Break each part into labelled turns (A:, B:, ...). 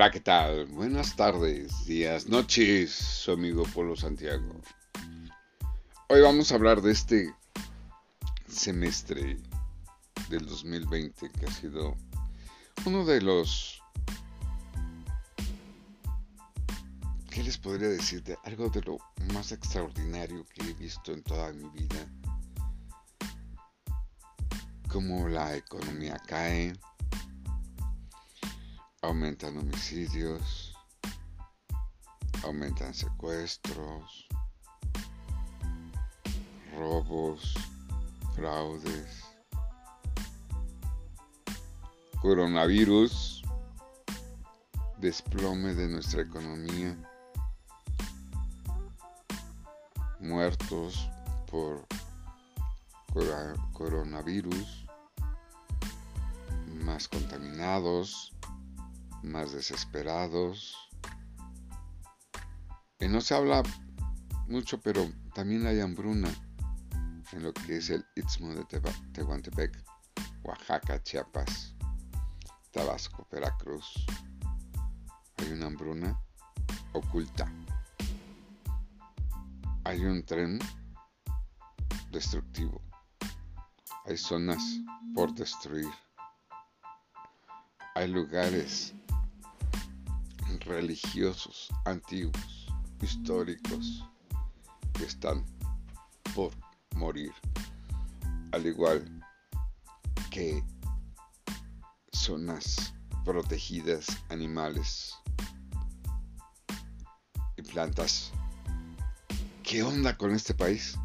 A: Hola, ¿qué tal? Buenas tardes, días, noches, su amigo Polo Santiago. Hoy vamos a hablar de este semestre del 2020 que ha sido uno de los... ¿Qué les podría decir? De algo de lo más extraordinario que he visto en toda mi vida. Cómo la economía cae, aumentan homicidios, aumentan secuestros, robos, fraudes, coronavirus, desplome de nuestra economía, muertos por coronavirus, más contaminados, más desesperados. Y no se habla mucho, pero también hay hambruna en lo que es el Istmo de Tehuantepec, Oaxaca, Chiapas, Tabasco, Veracruz. Hay una hambruna oculta. Hay un tren destructivo. Hay zonas por destruir. Hay lugares religiosos, antiguos, históricos, que están por morir, al igual que zonas protegidas, animales y plantas. ¿Qué onda con este país?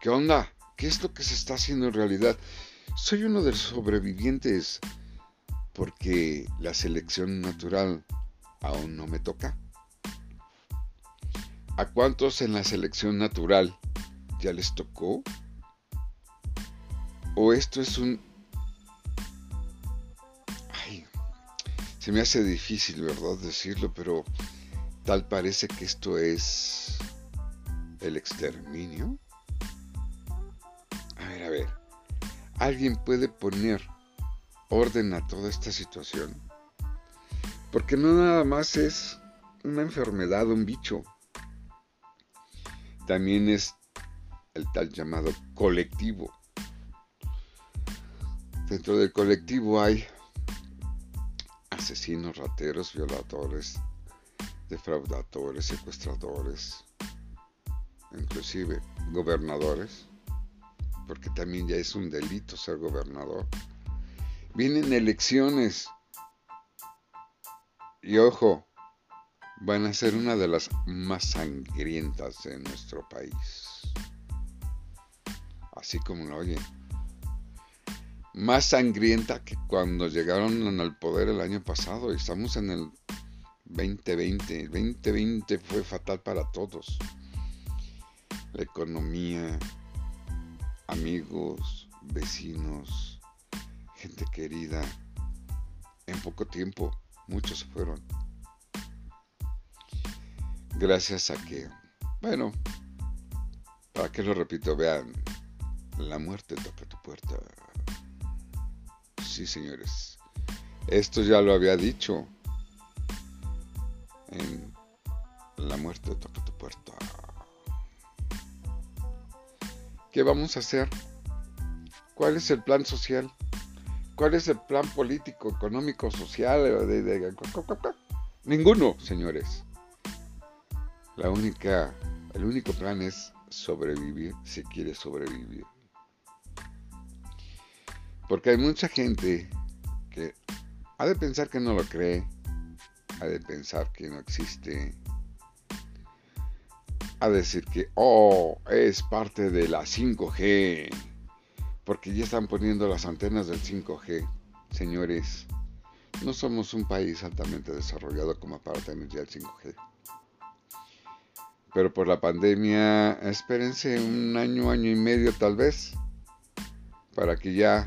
A: ¿Qué onda? ¿Qué es lo que se está haciendo en realidad? Soy uno de los sobrevivientes porque la selección natural aún no me toca. ¿A cuántos en la selección natural ya les tocó? ¿O esto es un... Ay, se me hace difícil, ¿verdad? Decirlo, pero tal parece que esto es el exterminio. A ver, a ver. ¿Alguien puede poner orden a toda esta situación? Porque no nada más es una enfermedad, un bicho. También es el tal llamado colectivo. Dentro del colectivo hay asesinos, rateros, violadores, defraudadores, secuestradores, inclusive gobernadores, porque también ya es un delito ser gobernador. Vienen elecciones y ojo, van a ser una de las más sangrientas de nuestro país. Así como lo oyen. Más sangrienta que cuando llegaron al poder el año pasado. Estamos en el 2020. El 2020 fue fatal para todos. La economía, amigos, vecinos, gente querida. En poco tiempo muchos fueron. Gracias a que, bueno, para que lo repito, vean, la muerte toca tu puerta. Sí, señores. Esto ya lo había dicho. En La muerte toca tu puerta. ¿Qué vamos a hacer? ¿Cuál es el plan social? ¿Cuál es el plan político, económico, social? Ninguno, señores. La única, el único plan es sobrevivir si quiere sobrevivir. Porque hay mucha gente que ha de pensar que no lo cree, ha de pensar que no existe, ha de decir que, oh, es parte de la 5G porque ya están poniendo las antenas del 5G. Señores, no somos un país altamente desarrollado como para tener ya el 5G. Pero por la pandemia, espérense un año, año y medio tal vez, para que ya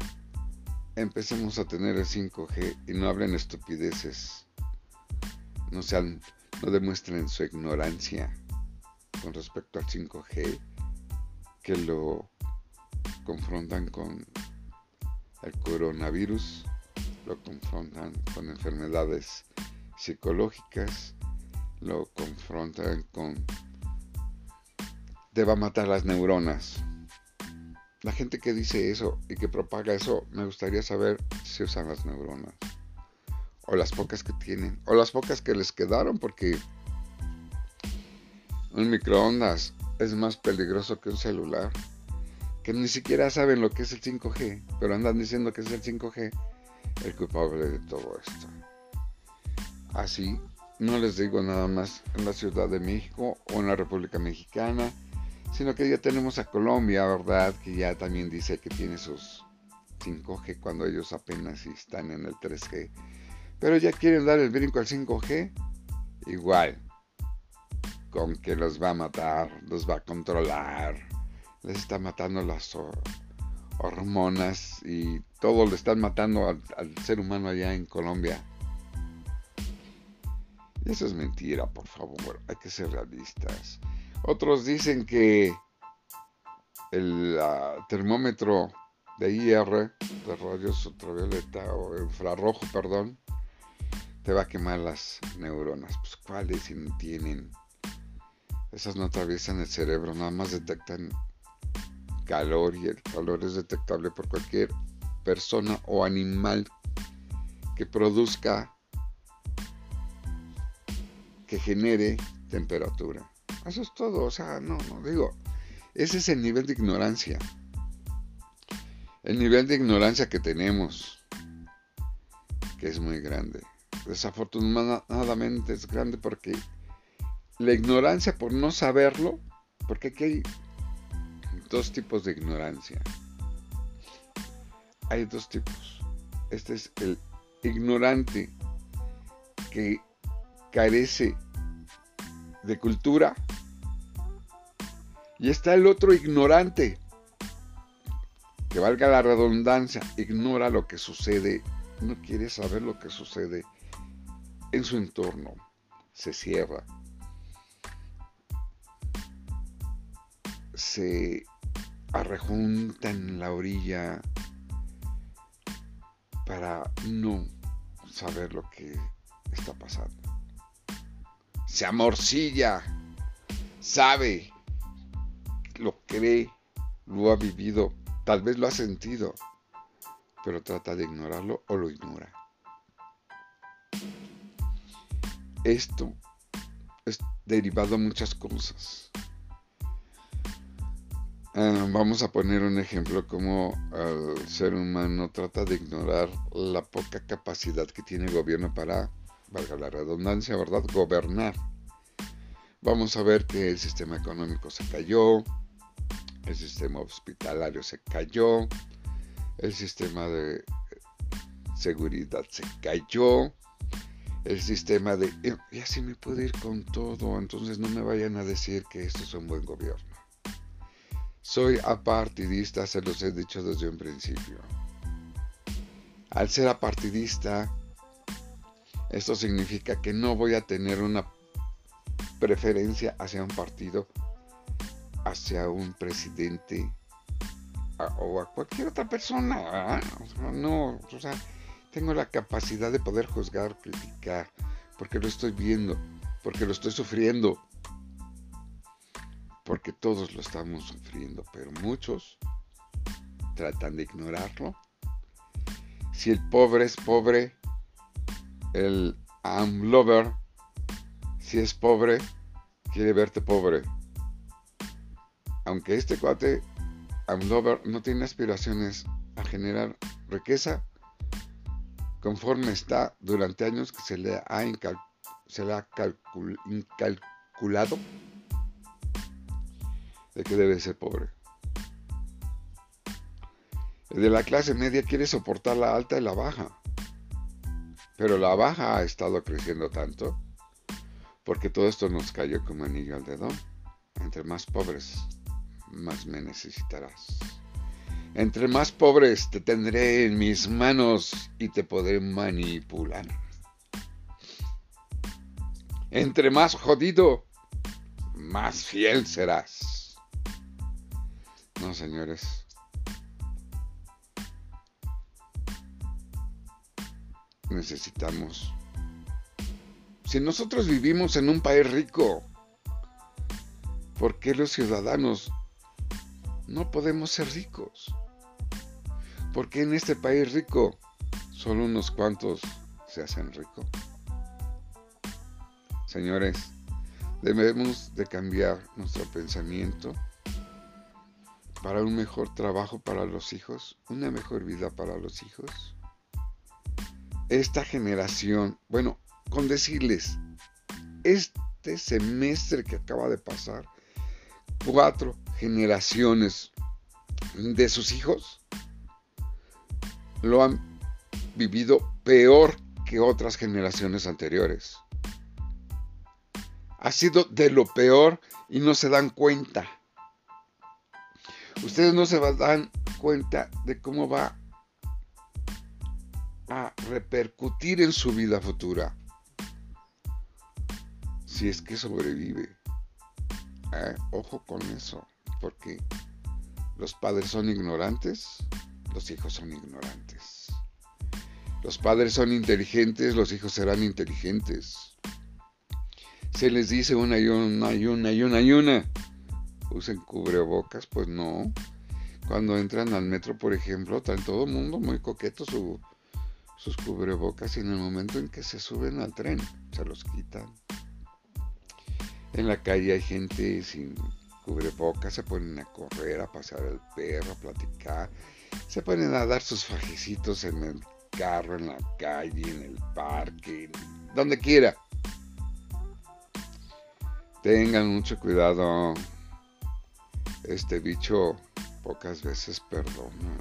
A: empecemos a tener el 5G y no hablen estupideces. No sean, no demuestren su ignorancia con respecto al 5G, que lo confrontan con el coronavirus, lo confrontan con enfermedades psicológicas lo confrontan con te va a matar las neuronas. La gente que dice eso y que propaga eso, me gustaría saber si usan las neuronas. O las pocas que tienen. O las pocas que les quedaron porque un microondas es más peligroso que un celular. Que ni siquiera saben lo que es el 5G, pero andan diciendo que es el 5G el culpable de todo esto. Así, no les digo nada más en la Ciudad de México o en la República Mexicana, sino que ya tenemos a Colombia, ¿verdad? Que ya también dice que tiene sus 5G cuando ellos apenas están en el 3G. Pero ya quieren dar el brinco al 5G, igual, con que los va a matar, los va a controlar, les está matando las hormonas y todo le están matando al, ser humano allá en Colombia. Y eso es mentira, por favor, hay que ser realistas. Otros dicen que el termómetro de IR, de rayos ultravioleta o infrarrojo, perdón, te va a quemar las neuronas. Pues cuáles si no tienen. Esas no atraviesan el cerebro, nada más detectan calor y el calor es detectable por cualquier persona o animal que produzca, que genere temperatura. Eso es todo, o sea, no, no digo, ese es el nivel de ignorancia. El nivel de ignorancia que tenemos, que es muy grande. Desafortunadamente es grande porque la ignorancia por no saberlo, porque aquí hay dos tipos de ignorancia. Hay dos tipos. Este es el ignorante que carece de cultura y está el otro ignorante, que valga la redundancia, ignora lo que sucede, no quiere saber lo que sucede en su entorno, se cierra, se arrejunta en la orilla para no saber lo que está pasando. Se amorcilla, sabe lo cree, lo ha vivido, tal vez lo ha sentido, pero trata de ignorarlo o lo ignora. Esto es derivado a muchas cosas. Ah, vamos a poner un ejemplo como el ser humano trata de ignorar la poca capacidad que tiene el gobierno para, valga la redundancia, ¿verdad?, gobernar. Vamos a ver que el sistema económico se cayó, el sistema hospitalario se cayó, el sistema de seguridad se cayó, el sistema de... Eh, y así me puedo ir con todo, entonces no me vayan a decir que esto es un buen gobierno. Soy apartidista, se los he dicho desde un principio. Al ser apartidista, esto significa que no voy a tener una preferencia hacia un partido hacia un presidente o a cualquier otra persona. No, o sea, tengo la capacidad de poder juzgar, criticar, porque lo estoy viendo, porque lo estoy sufriendo, porque todos lo estamos sufriendo, pero muchos tratan de ignorarlo. Si el pobre es pobre, el I'm lover, si es pobre, quiere verte pobre aunque este cuate Amdover no tiene aspiraciones a generar riqueza, conforme está durante años que se le ha, se le ha incalculado de que debe ser pobre. El de la clase media quiere soportar la alta y la baja, pero la baja ha estado creciendo tanto porque todo esto nos cayó como anillo al dedo, entre más pobres más me necesitarás. Entre más pobres te tendré en mis manos y te podré manipular. Entre más jodido, más fiel serás. No, señores. Necesitamos Si nosotros vivimos en un país rico, ¿por qué los ciudadanos no podemos ser ricos? ¿Por qué en este país rico solo unos cuantos se hacen ricos? Señores, debemos de cambiar nuestro pensamiento para un mejor trabajo para los hijos, una mejor vida para los hijos. Esta generación, bueno, con decirles, este semestre que acaba de pasar, cuatro generaciones de sus hijos lo han vivido peor que otras generaciones anteriores. Ha sido de lo peor y no se dan cuenta ustedes no se dan cuenta de cómo va a repercutir en su vida futura. Si es que sobrevive. Eh, ojo con eso, porque los padres son ignorantes, los hijos son ignorantes. Los padres son inteligentes, los hijos serán inteligentes. Se les dice una y una y una y una y una usen cubrebocas, pues no. Cuando entran al metro, por ejemplo, está en todo el mundo muy coqueto sus cubrebocas y en el momento en que se suben al tren, se los quitan. En la calle hay gente sin cubrebocas, se ponen a correr, a pasar el perro, a platicar, se ponen a dar sus fajecitos en el carro, en la calle, en el parque, donde quiera. Tengan mucho cuidado este bicho pocas veces perdona.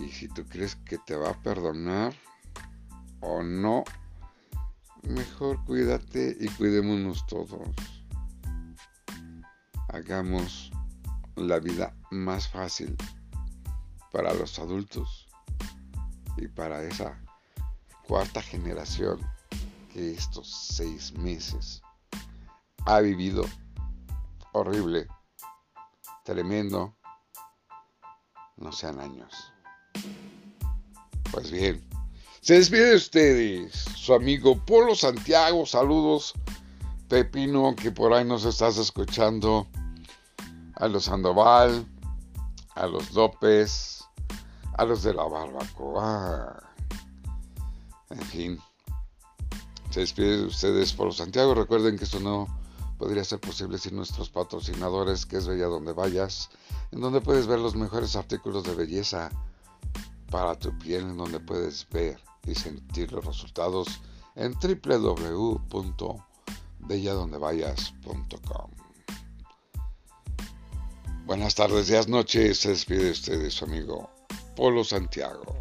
A: Y si tú crees que te va a perdonar o no, mejor cuídate y cuidémonos todos. Hagamos la vida más fácil para los adultos y para esa cuarta generación que estos seis meses ha vivido horrible, tremendo, no sean años. Pues bien, se despide de ustedes su amigo Polo Santiago, saludos Pepino que por ahí nos estás escuchando, a los Sandoval, a los López, a los de la Barbacoa, en fin. Se despide de ustedes Polo Santiago, recuerden que esto no podría ser posible sin nuestros patrocinadores, que es Bella Donde Vayas, en donde puedes ver los mejores artículos de belleza para tu piel, en donde puedes ver y sentir los resultados en www.belladondevayas.com. Buenas tardes, días, noches, se despide usted de su amigo Polo Santiago.